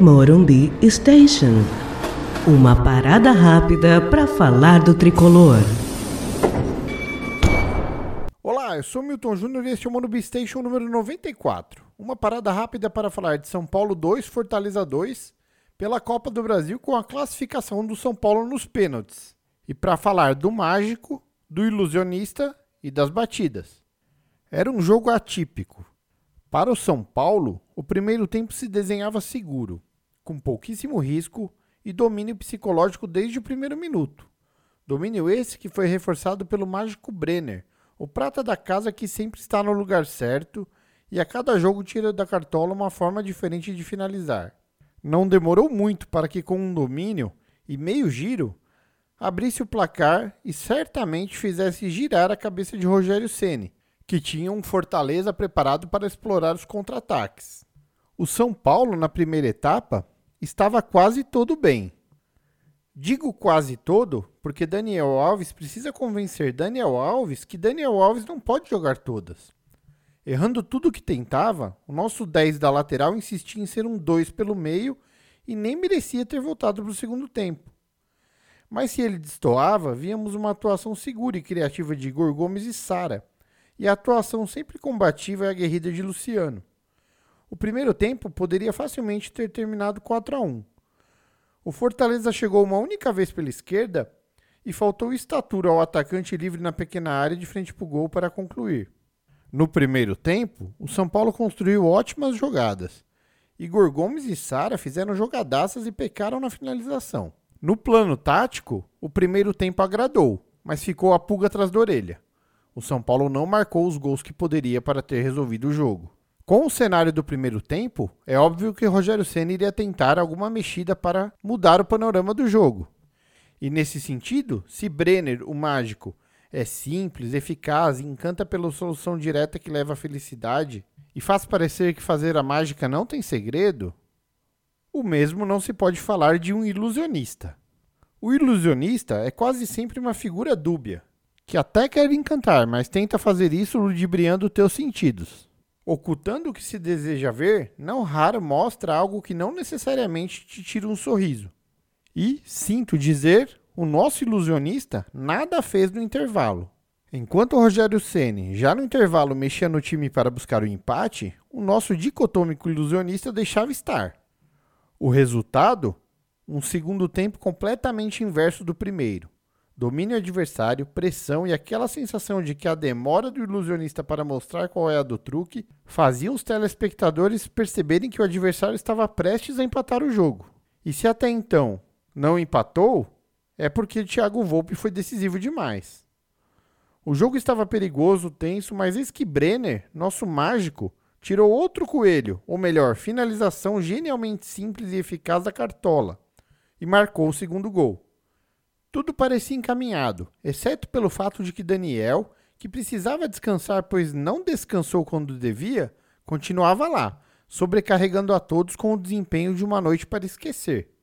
Morumbi Station. Uma parada rápida para falar do tricolor. Olá, eu sou Milton Júnior e este é o Morumbi Station número 94. Uma parada rápida para falar de São Paulo 2, Fortaleza 2, pela Copa do Brasil com a classificação do São Paulo nos pênaltis. E para falar do mágico, do ilusionista e das batidas. Era um jogo atípico. Para o São Paulo, o primeiro tempo se desenhava seguro, com pouquíssimo risco e domínio psicológico desde o primeiro minuto. Domínio esse que foi reforçado pelo mágico Brenner, o prata da casa que sempre está no lugar certo e a cada jogo tira da cartola uma forma diferente de finalizar. Não demorou muito para que, com um domínio e meio giro, abrisse o placar e certamente fizesse girar a cabeça de Rogério Ceni, que tinha um Fortaleza preparado para explorar os contra-ataques. O São Paulo, na primeira etapa, estava quase todo bem. Digo quase todo porque Daniel Alves precisa convencer Daniel Alves que Daniel Alves não pode jogar todas. Errando tudo o que tentava, o nosso 10 da lateral insistia em ser um 2 pelo meio e nem merecia ter voltado para o segundo tempo. Mas se ele destoava, víamos uma atuação segura e criativa de Igor Gomes e Sara, e a atuação sempre combativa e aguerrida de Luciano. O primeiro tempo poderia facilmente ter terminado 4 a 1. O Fortaleza chegou uma única vez pela esquerda e faltou estatura ao atacante livre na pequena área de frente para o gol para concluir. No primeiro tempo, o São Paulo construiu ótimas jogadas. Igor Gomes e Sara fizeram jogadaças e pecaram na finalização. No plano tático, o primeiro tempo agradou, mas ficou a pulga atrás da orelha. O São Paulo não marcou os gols que poderia para ter resolvido o jogo. Com o cenário do primeiro tempo, é óbvio que Rogério Senna iria tentar alguma mexida para mudar o panorama do jogo. E nesse sentido, se Brenner, o mágico, é simples, eficaz encanta pela solução direta que leva à felicidade, e faz parecer que fazer a mágica não tem segredo, o mesmo não se pode falar de um ilusionista. O ilusionista é quase sempre uma figura dúbia, que até quer encantar, mas tenta fazer isso ludibriando teus sentidos. Ocultando o que se deseja ver, não raro mostra algo que não necessariamente te tira um sorriso. E, sinto dizer, o nosso ilusionista nada fez no intervalo. Enquanto o Rogério Ceni já no intervalo mexia no time para buscar o empate, o nosso dicotômico ilusionista deixava estar. O resultado? Um segundo tempo completamente inverso do primeiro. Domínio adversário, pressão e aquela sensação de que a demora do ilusionista para mostrar qual é a do truque fazia os telespectadores perceberem que o adversário estava prestes a empatar o jogo. E se até então não empatou, é porque Thiago Volpe foi decisivo demais. O jogo estava perigoso, tenso, mas eis que Brenner, nosso mágico, tirou outro coelho, ou melhor, finalização genialmente simples e eficaz da cartola, e marcou o segundo gol. Tudo parecia encaminhado, exceto pelo fato de que Daniel, que precisava descansar pois não descansou quando devia, continuava lá, sobrecarregando a todos com o desempenho de uma noite para esquecer.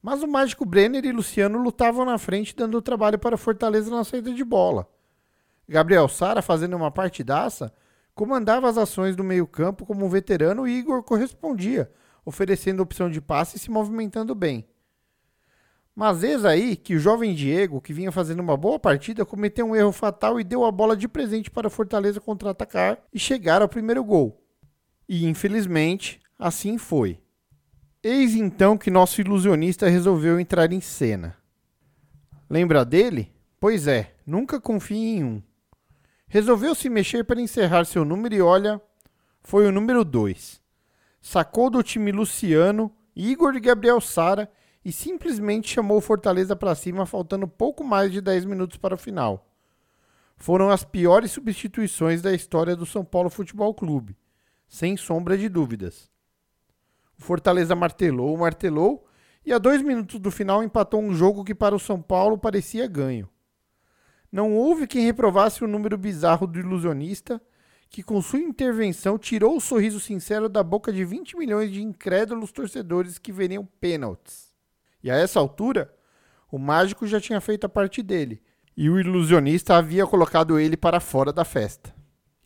Mas o mágico Brenner e Luciano lutavam na frente, dando trabalho para Fortaleza na saída de bola. Gabriel Sara, fazendo uma partidaça, comandava as ações do meio-campo como um veterano e Igor correspondia, oferecendo opção de passe e se movimentando bem. Mas eis aí que o jovem Diego, que vinha fazendo uma boa partida, cometeu um erro fatal e deu a bola de presente para a Fortaleza contra-atacar e chegar ao primeiro gol. E infelizmente, assim foi. Eis então que nosso ilusionista resolveu entrar em cena. Lembra dele? Pois é, nunca confie em um. Resolveu se mexer para encerrar seu número e olha, foi o número 2. Sacou do time Luciano, Igor e Gabriel Sara e simplesmente chamou o Fortaleza para cima, faltando pouco mais de 10 minutos para o final. Foram as piores substituições da história do São Paulo Futebol Clube, sem sombra de dúvidas. O Fortaleza martelou, martelou e a dois minutos do final empatou um jogo que para o São Paulo parecia ganho. Não houve quem reprovasse o número bizarro do ilusionista, que com sua intervenção tirou o sorriso sincero da boca de 20 milhões de incrédulos torcedores que veriam pênaltis. E a essa altura, o mágico já tinha feito a parte dele, e o ilusionista havia colocado ele para fora da festa.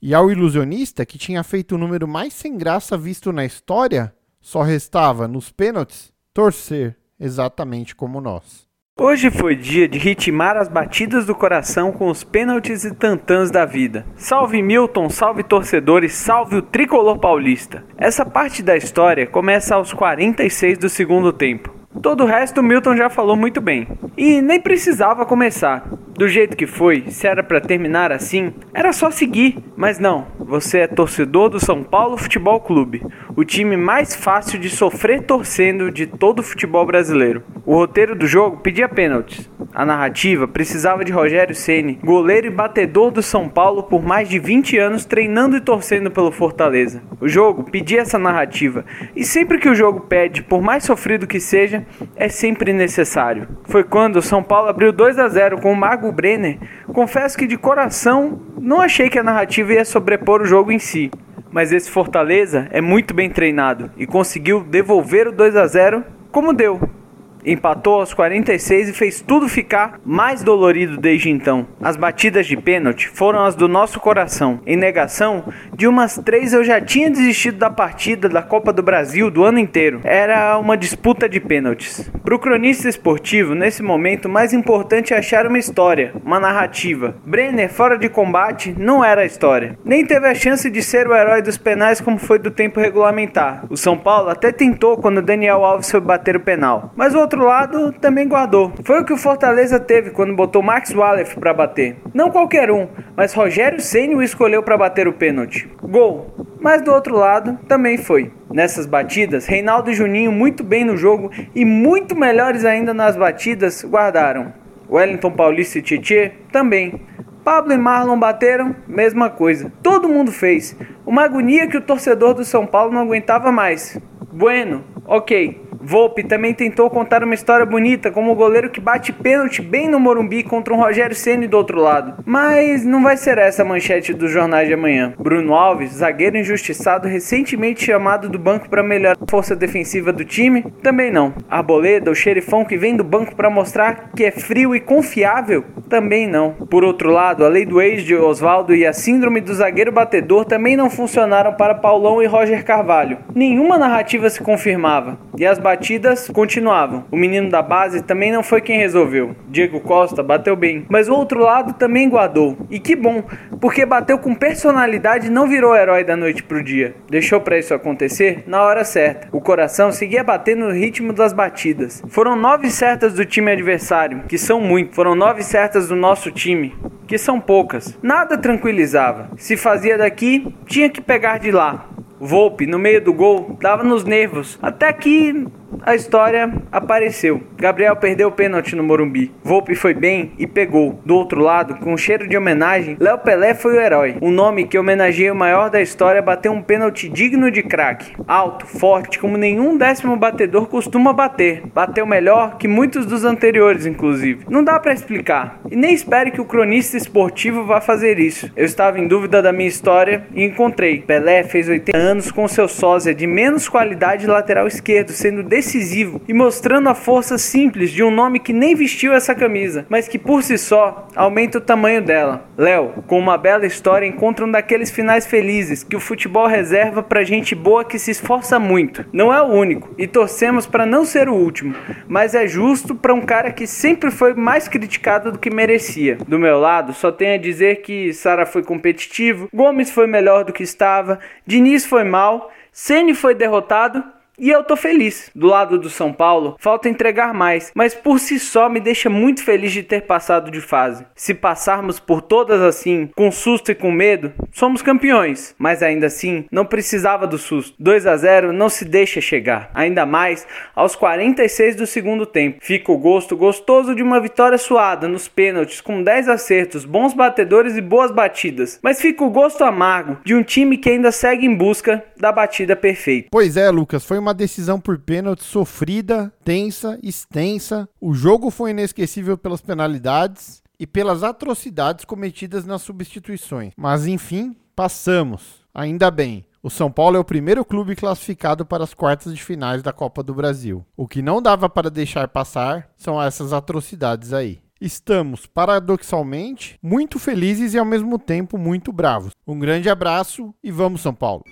E ao ilusionista, que tinha feito o número mais sem graça visto na história, Só restava, nos pênaltis, torcer, exatamente como nós. Hoje foi dia de ritmar as batidas do coração com os pênaltis e tantãs da vida. Salve Milton, salve torcedores, salve o tricolor paulista. Essa parte da história começa aos 46 do segundo tempo. Todo o resto o Milton já falou muito bem. E nem precisava começar. Do jeito que foi, se era para terminar assim, era só seguir. Mas não, você é torcedor do São Paulo Futebol Clube, o time mais fácil de sofrer torcendo de todo o futebol brasileiro. O roteiro do jogo pedia pênaltis. A narrativa precisava de Rogério Ceni, goleiro e batedor do São Paulo por mais de 20 anos treinando e torcendo pelo Fortaleza. O jogo pedia essa narrativa, e sempre que o jogo pede, por mais sofrido que seja, é sempre necessário. Foi quando o São Paulo abriu 2 a 0 com o Mago Brenner. Confesso que de coração não achei que a narrativa ia sobrepor o jogo em si. Mas esse Fortaleza é muito bem treinado e conseguiu devolver o 2 a 0 como deu empatou aos 46 e fez tudo ficar mais dolorido desde então. As batidas de pênalti foram as do nosso coração. Em negação, de umas três eu já tinha desistido da partida da Copa do Brasil do ano inteiro. Era uma disputa de pênaltis. Para o cronista esportivo, nesse momento, mais importante é achar uma história, uma narrativa. Brenner, fora de combate, não era a história. Nem teve a chance de ser o herói dos penais como foi do tempo regulamentar. O São Paulo até tentou quando Daniel Alves foi bater o penal. Mas o outro lado também guardou. Foi o que o Fortaleza teve quando botou Max Wallace para bater. Não qualquer um, mas Rogério Ceni o escolheu para bater o pênalti. Gol. Mas do outro lado também foi. Nessas batidas, Reinaldo e Juninho muito bem no jogo e muito melhores ainda nas batidas guardaram. Wellington Paulista e Tietê também. Pablo e Marlon bateram, mesma coisa. Todo mundo fez. Uma agonia que o torcedor do São Paulo não aguentava mais. Bueno, ok. Volpe também tentou contar uma história bonita como o goleiro que bate pênalti bem no Morumbi contra um Rogério Ceni do outro lado. Mas não vai ser essa a manchete dos jornais de amanhã. Bruno Alves, zagueiro injustiçado recentemente chamado do banco para melhorar a força defensiva do time, também não. Arboleda, o xerifão que vem do banco para mostrar que é frio e confiável, também não. Por outro lado, a lei do ex de Oswaldo e a síndrome do zagueiro batedor também não funcionaram para Paulão e Roger Carvalho. Nenhuma narrativa se confirmava. E as batidas continuavam. O menino da base também não foi quem resolveu. Diego Costa bateu bem, mas o outro lado também guardou. E que bom, porque bateu com personalidade e não virou herói da noite pro dia. Deixou para isso acontecer na hora certa. O coração seguia batendo no ritmo das batidas. Foram nove certas do time adversário, que são muito. Foram nove certas do nosso time, que são poucas. Nada tranquilizava. Se fazia daqui, tinha que pegar de lá. Volpe, no meio do gol, dava nos nervos. Até que a história apareceu. Gabriel perdeu o pênalti no Morumbi. Volpe foi bem e pegou. Do outro lado, com cheiro de homenagem, Léo Pelé foi o herói. Um nome que homenageia o maior da história bateu um pênalti digno de craque. Alto, forte, como nenhum décimo batedor costuma bater. Bateu melhor que muitos dos anteriores, inclusive. Não dá para explicar. E nem espere que o cronista esportivo vá fazer isso. Eu estava em dúvida da minha história e encontrei. Pelé fez 80 anos com seu sósia de menos qualidade lateral esquerdo, sendo decisivo e mostrando a força simples de um nome que nem vestiu essa camisa, mas que por si só aumenta o tamanho dela. Léo, com uma bela história, encontra um daqueles finais felizes que o futebol reserva pra gente boa que se esforça muito. Não é o único e torcemos para não ser o último, mas é justo para um cara que sempre foi mais criticado do que merecia. Do meu lado, só tenho a dizer que Sara foi competitivo, Gomes foi melhor do que estava, Diniz foi mal, Ceni foi derrotado e eu tô feliz. Do lado do São Paulo, falta entregar mais, mas por si só me deixa muito feliz de ter passado de fase. Se passarmos por todas assim, com susto e com medo, somos campeões. Mas ainda assim, não precisava do susto. 2 a 0 não se deixa chegar. Ainda mais aos 46 do segundo tempo. Fica o gosto gostoso de uma vitória suada nos pênaltis, com 10 acertos, bons batedores e boas batidas. Mas fica o gosto amargo de um time que ainda segue em busca da batida perfeita. Pois é, Lucas, foi uma decisão por pênalti sofrida, tensa, extensa. O jogo foi inesquecível pelas penalidades e pelas atrocidades cometidas nas substituições. Mas enfim, passamos. Ainda bem. O São Paulo é o primeiro clube classificado para as quartas de finais da Copa do Brasil. O que não dava para deixar passar são essas atrocidades aí. Estamos, paradoxalmente, muito felizes e ao mesmo tempo muito bravos. Um grande abraço e vamos, São Paulo!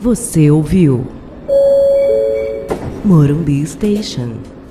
Você ouviu? Morumbi Station.